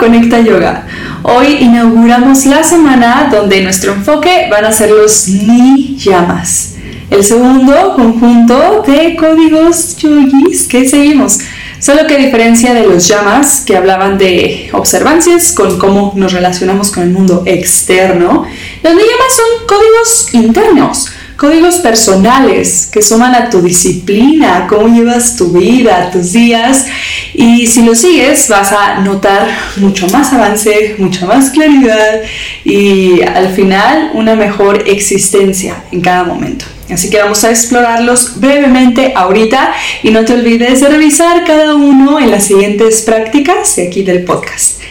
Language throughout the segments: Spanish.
Conecta Yoga. Hoy inauguramos la semana donde nuestro enfoque van a ser los ni llamas. El segundo conjunto de códigos yogis que seguimos. Solo que a diferencia de los llamas que hablaban de observancias con cómo nos relacionamos con el mundo externo, los ni llamas son códigos internos códigos personales que suman a tu disciplina, cómo llevas tu vida, tus días. Y si lo sigues, vas a notar mucho más avance, mucha más claridad y al final una mejor existencia en cada momento. Así que vamos a explorarlos brevemente ahorita y no te olvides de revisar cada uno en las siguientes prácticas de aquí del podcast.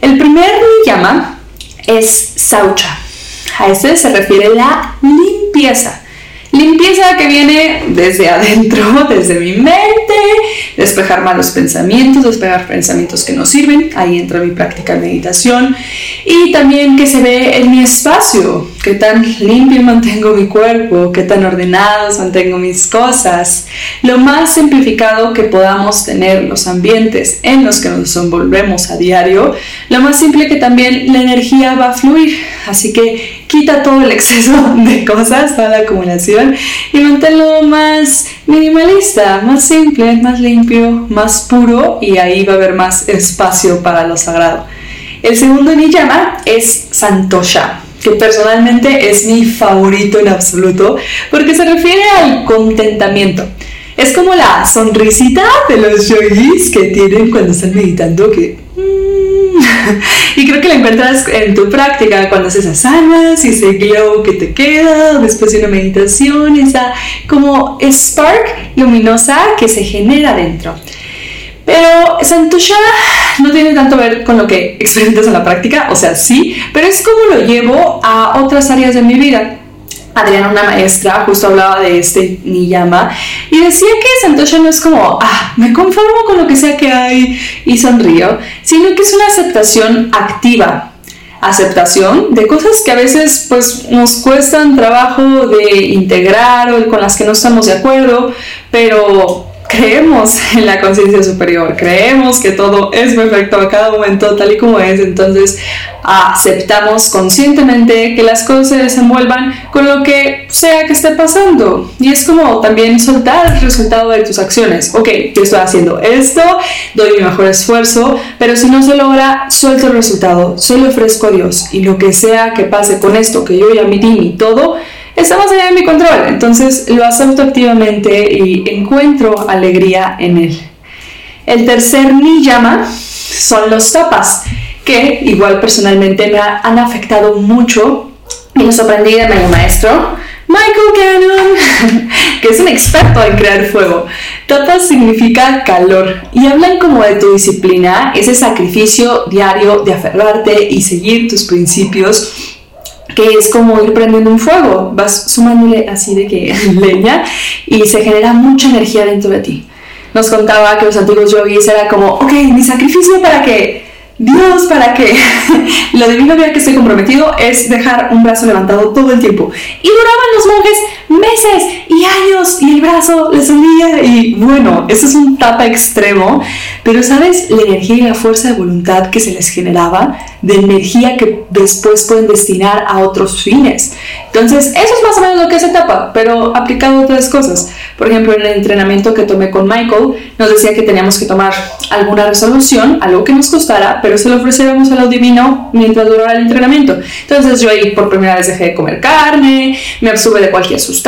El primer llama es Saucha. A ese se refiere la limpieza. Limpieza. Que viene desde adentro, desde mi mente, despejar malos pensamientos, despejar pensamientos que no sirven, ahí entra mi práctica de meditación, y también que se ve en mi espacio, qué tan limpio mantengo mi cuerpo, qué tan ordenados mantengo mis cosas, lo más simplificado que podamos tener los ambientes en los que nos envolvemos a diario, lo más simple que también la energía va a fluir, así que quita todo el exceso de cosas, toda la acumulación y manténlo más minimalista, más simple, más limpio, más puro y ahí va a haber más espacio para lo sagrado. El segundo niyama es Santosha que personalmente es mi favorito en absoluto porque se refiere al contentamiento. Es como la sonrisita de los yogis que tienen cuando están meditando que y creo que la encuentras en tu práctica cuando haces asanas y ese glow que te queda después de una meditación, esa como spark luminosa que se genera dentro. Pero Santosha no tiene tanto que ver con lo que experimentas en la práctica, o sea, sí, pero es como lo llevo a otras áreas de mi vida. Adriana, una maestra, justo hablaba de este niyama y decía que Santosha no es como, ah, me conformo con lo que sea que hay y sonrío, sino que es una aceptación activa. Aceptación de cosas que a veces pues nos cuestan trabajo de integrar o con las que no estamos de acuerdo, pero creemos en la conciencia superior, creemos que todo es perfecto a cada momento tal y como es, entonces aceptamos conscientemente que las cosas se desenvuelvan con lo que sea que esté pasando. Y es como también soltar el resultado de tus acciones. Ok, yo estoy haciendo esto, doy mi mejor esfuerzo, pero si no se logra, suelto el resultado, solo ofrezco a Dios y lo que sea que pase con esto que yo ya midí y todo, está más allá de mi control. Entonces lo acepto activamente y encuentro alegría en él. El tercer niyama son los tapas, que igual personalmente me han afectado mucho y los aprendí de mi maestro, Michael Cannon, que es un experto en crear fuego. Tapas significa calor y hablan como de tu disciplina, ese sacrificio diario de aferrarte y seguir tus principios que es como ir prendiendo un fuego, vas sumándole así de que leña y se genera mucha energía dentro de ti. Nos contaba que los antiguos yogis era como, ok, mi sacrificio para que Dios, para que lo divino que estoy comprometido es dejar un brazo levantado todo el tiempo. Y duraban los monjes meses y años y el brazo les subía y bueno, eso es un tapa extremo, pero sabes la energía y la fuerza de voluntad que se les generaba, de energía que después pueden destinar a otros fines. Entonces, eso es más o menos lo que es etapa, pero aplicado a otras cosas. Por ejemplo, en el entrenamiento que tomé con Michael, nos decía que teníamos que tomar alguna resolución, algo que nos costara, pero se lo ofreciéramos a lo divino mientras durara el entrenamiento. Entonces, yo ahí por primera vez dejé de comer carne, me absorbe de cualquier sustancia,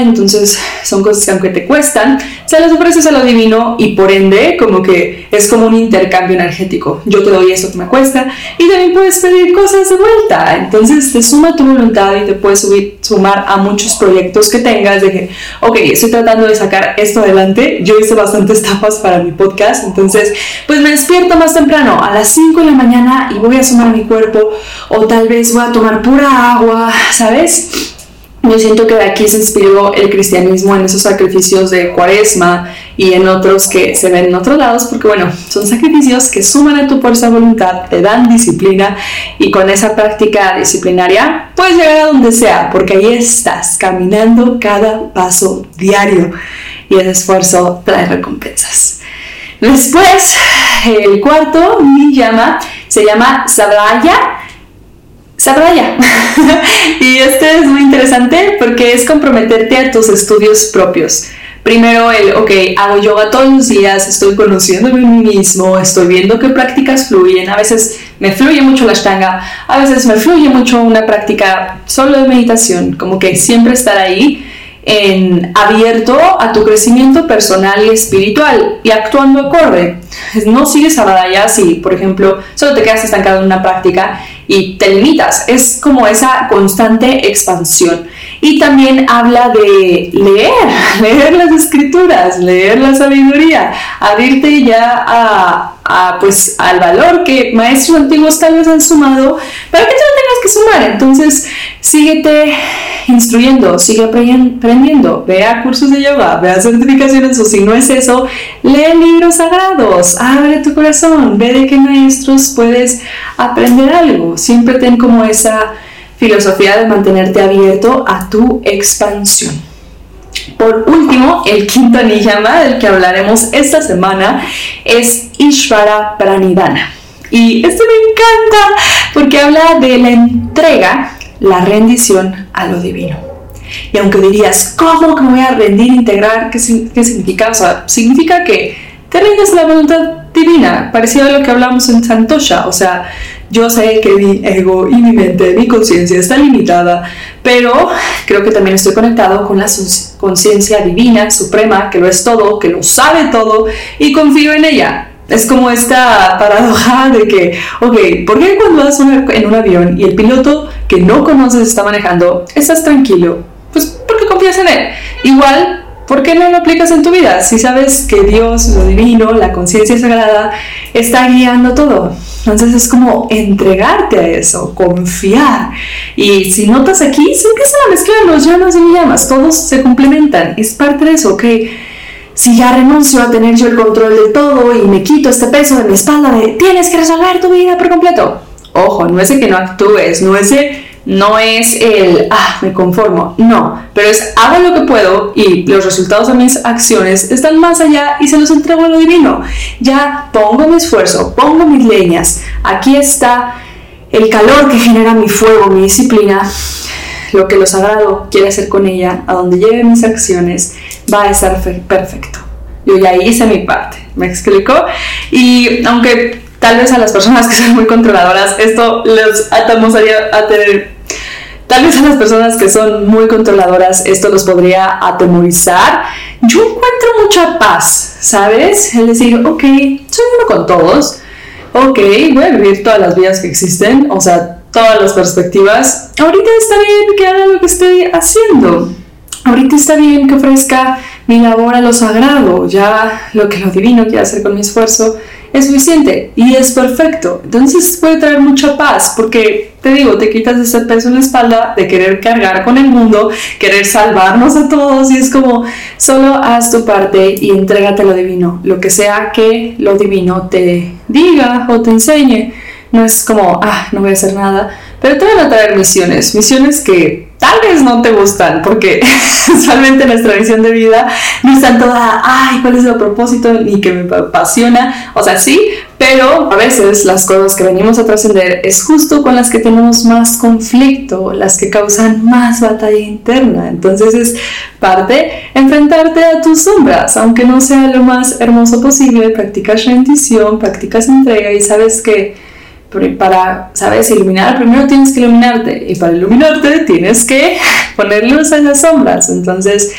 entonces son cosas que aunque te cuestan, se las ofreces a lo divino y por ende como que es como un intercambio energético. Yo te doy eso que me cuesta y también puedes pedir cosas de vuelta. Entonces te suma tu voluntad y te puedes sumar a muchos proyectos que tengas de que, ok, estoy tratando de sacar esto adelante. Yo hice bastantes tapas para mi podcast, entonces pues me despierto más temprano a las 5 de la mañana y voy a sumar mi cuerpo o tal vez voy a tomar pura agua, ¿sabes? Yo siento que de aquí se inspiró el cristianismo en esos sacrificios de cuaresma y en otros que se ven en otros lados, porque bueno, son sacrificios que suman a tu fuerza de voluntad, te dan disciplina y con esa práctica disciplinaria puedes llegar a donde sea, porque ahí estás caminando cada paso diario y ese esfuerzo trae recompensas. Después, el cuarto llama se llama Sabraya. y este es muy interesante porque es comprometerte a tus estudios propios. Primero el, ok, hago yoga todos los días, estoy conociéndome a mí mismo, estoy viendo qué prácticas fluyen. A veces me fluye mucho la ashtanga, a veces me fluye mucho una práctica solo de meditación, como que siempre estar ahí en abierto a tu crecimiento personal y espiritual y actuando acorde. No sigues a batalla si, por ejemplo, solo te quedas estancado en una práctica y te limitas. Es como esa constante expansión. Y también habla de leer, leer las escrituras, leer la sabiduría, abrirte ya a, pues, al valor que maestros antiguos tal vez han sumado para que tú no tengas que sumar. Entonces, síguete instruyendo, sigue aprendiendo, vea cursos de yoga, vea certificaciones o si no es eso, lee libros sagrados, abre tu corazón, ve de qué maestros puedes aprender algo. Siempre ten como esa filosofía de mantenerte abierto a tu expansión. Por último, el quinto niyama del que hablaremos esta semana es Ishvara Pranidhana. Y este me encanta porque habla de la entrega, la rendición a lo divino. Y aunque dirías, ¿cómo que me voy a rendir, integrar? ¿Qué, significa? O sea, significa que te rindes a la voluntad divina, parecido a lo que hablamos en Santosha. O sea, yo sé que mi ego y mi mente, mi conciencia está limitada, pero creo que también estoy conectado con la conciencia divina, suprema, que lo es todo, que lo sabe todo y confío en ella. Es como esta paradoja de que, ok, ¿por qué cuando vas en un avión y el piloto que no conoces está manejando, estás tranquilo? Pues porque confías en él. Igual ¿Por qué no lo aplicas en tu vida? Si sabes que Dios, lo divino, la conciencia sagrada, está guiando todo. Entonces es como entregarte a eso, confiar. Y si notas aquí, se empiezan a mezclar los llamas y llamas, todos se complementan. Es parte de eso, ok. Si ya renuncio a tener yo el control de todo y me quito este peso de mi espalda de tienes que resolver tu vida por completo. Ojo, no es que no actúes, no es de no es el, ah, me conformo, no, pero es hago lo que puedo y los resultados de mis acciones están más allá y se los entrego a lo divino. Ya pongo mi esfuerzo, pongo mis leñas, aquí está el calor que genera mi fuego, mi disciplina, lo que lo sagrado quiere hacer con ella, a donde lleguen mis acciones, va a estar perfecto. Yo ya hice mi parte, ¿me explico? Y aunque tal vez a las personas que son muy controladoras, esto les atamos a tener Tal vez a las personas que son muy controladoras esto los podría atemorizar. Yo encuentro mucha paz, ¿sabes? El decir, ok, soy uno con todos, ok, voy a vivir todas las vidas que existen, o sea, todas las perspectivas. Ahorita está bien que haga lo que estoy haciendo. Ahorita está bien que ofrezca mi labor a lo sagrado, ya lo que lo divino quiere hacer con mi esfuerzo es suficiente y es perfecto. Entonces puede traer mucha paz porque te digo, te quitas ese peso en la espalda de querer cargar con el mundo, querer salvarnos a todos y es como solo haz tu parte y entrégate lo divino, lo que sea que lo divino te diga o te enseñe. No es como, ah, no voy a hacer nada, pero te van a traer misiones, misiones que tal vez no te gustan, porque usualmente nuestra visión de vida no está toda, ay, ¿cuál es el propósito? Ni que me apasiona, o sea, sí, pero a veces las cosas que venimos a trascender es justo con las que tenemos más conflicto, las que causan más batalla interna. Entonces es parte enfrentarte a tus sombras, aunque no sea lo más hermoso posible, practicas rendición, practicas entrega y sabes que para, ¿sabes? Iluminar, primero tienes que iluminarte y para iluminarte tienes que poner luz en las sombras. Entonces,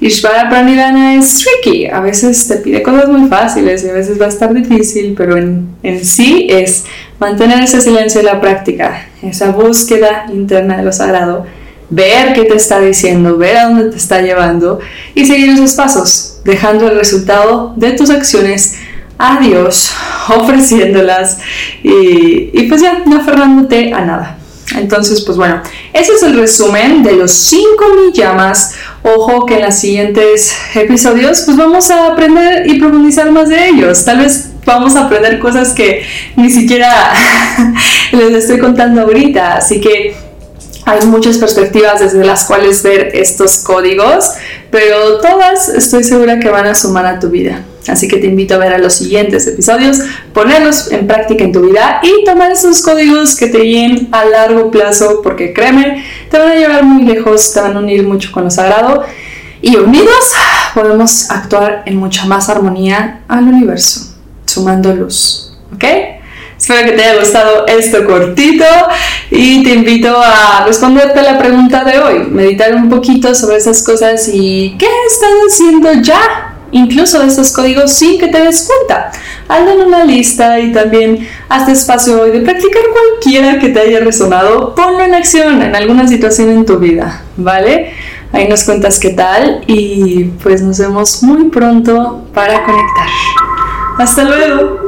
Ishvara Pranidhana es tricky. A veces te pide cosas muy fáciles y a veces va a estar difícil, pero en, en sí es mantener ese silencio en la práctica, esa búsqueda interna de lo sagrado, ver qué te está diciendo, ver a dónde te está llevando y seguir esos pasos, dejando el resultado de tus acciones a Dios, ofreciéndolas y, y, pues ya no aferrándote a nada. Entonces, pues bueno, ese es el resumen de los 5 llamas. Ojo que en los siguientes episodios pues vamos a aprender y profundizar más de ellos. Tal vez vamos a aprender cosas que ni siquiera les estoy contando ahorita. Así que hay muchas perspectivas desde las cuales ver estos códigos, pero todas estoy segura que van a sumar a tu vida. Así que te invito a ver a los siguientes episodios, ponerlos en práctica en tu vida y tomar esos códigos que te guíen a largo plazo, porque créeme, te van a llevar muy lejos, te van a unir mucho con lo sagrado y unidos podemos actuar en mucha más armonía al universo, sumando luz. ¿Ok? Espero que te haya gustado esto cortito y te invito a responderte la pregunta de hoy, meditar un poquito sobre esas cosas y qué estás haciendo ya incluso de esos códigos sin que te des cuenta. Hazlo en una lista y también hazte espacio hoy de practicar cualquiera que te haya resonado. Ponlo en acción en alguna situación en tu vida, ¿vale? Ahí nos cuentas qué tal y pues nos vemos muy pronto para conectar. Hasta luego.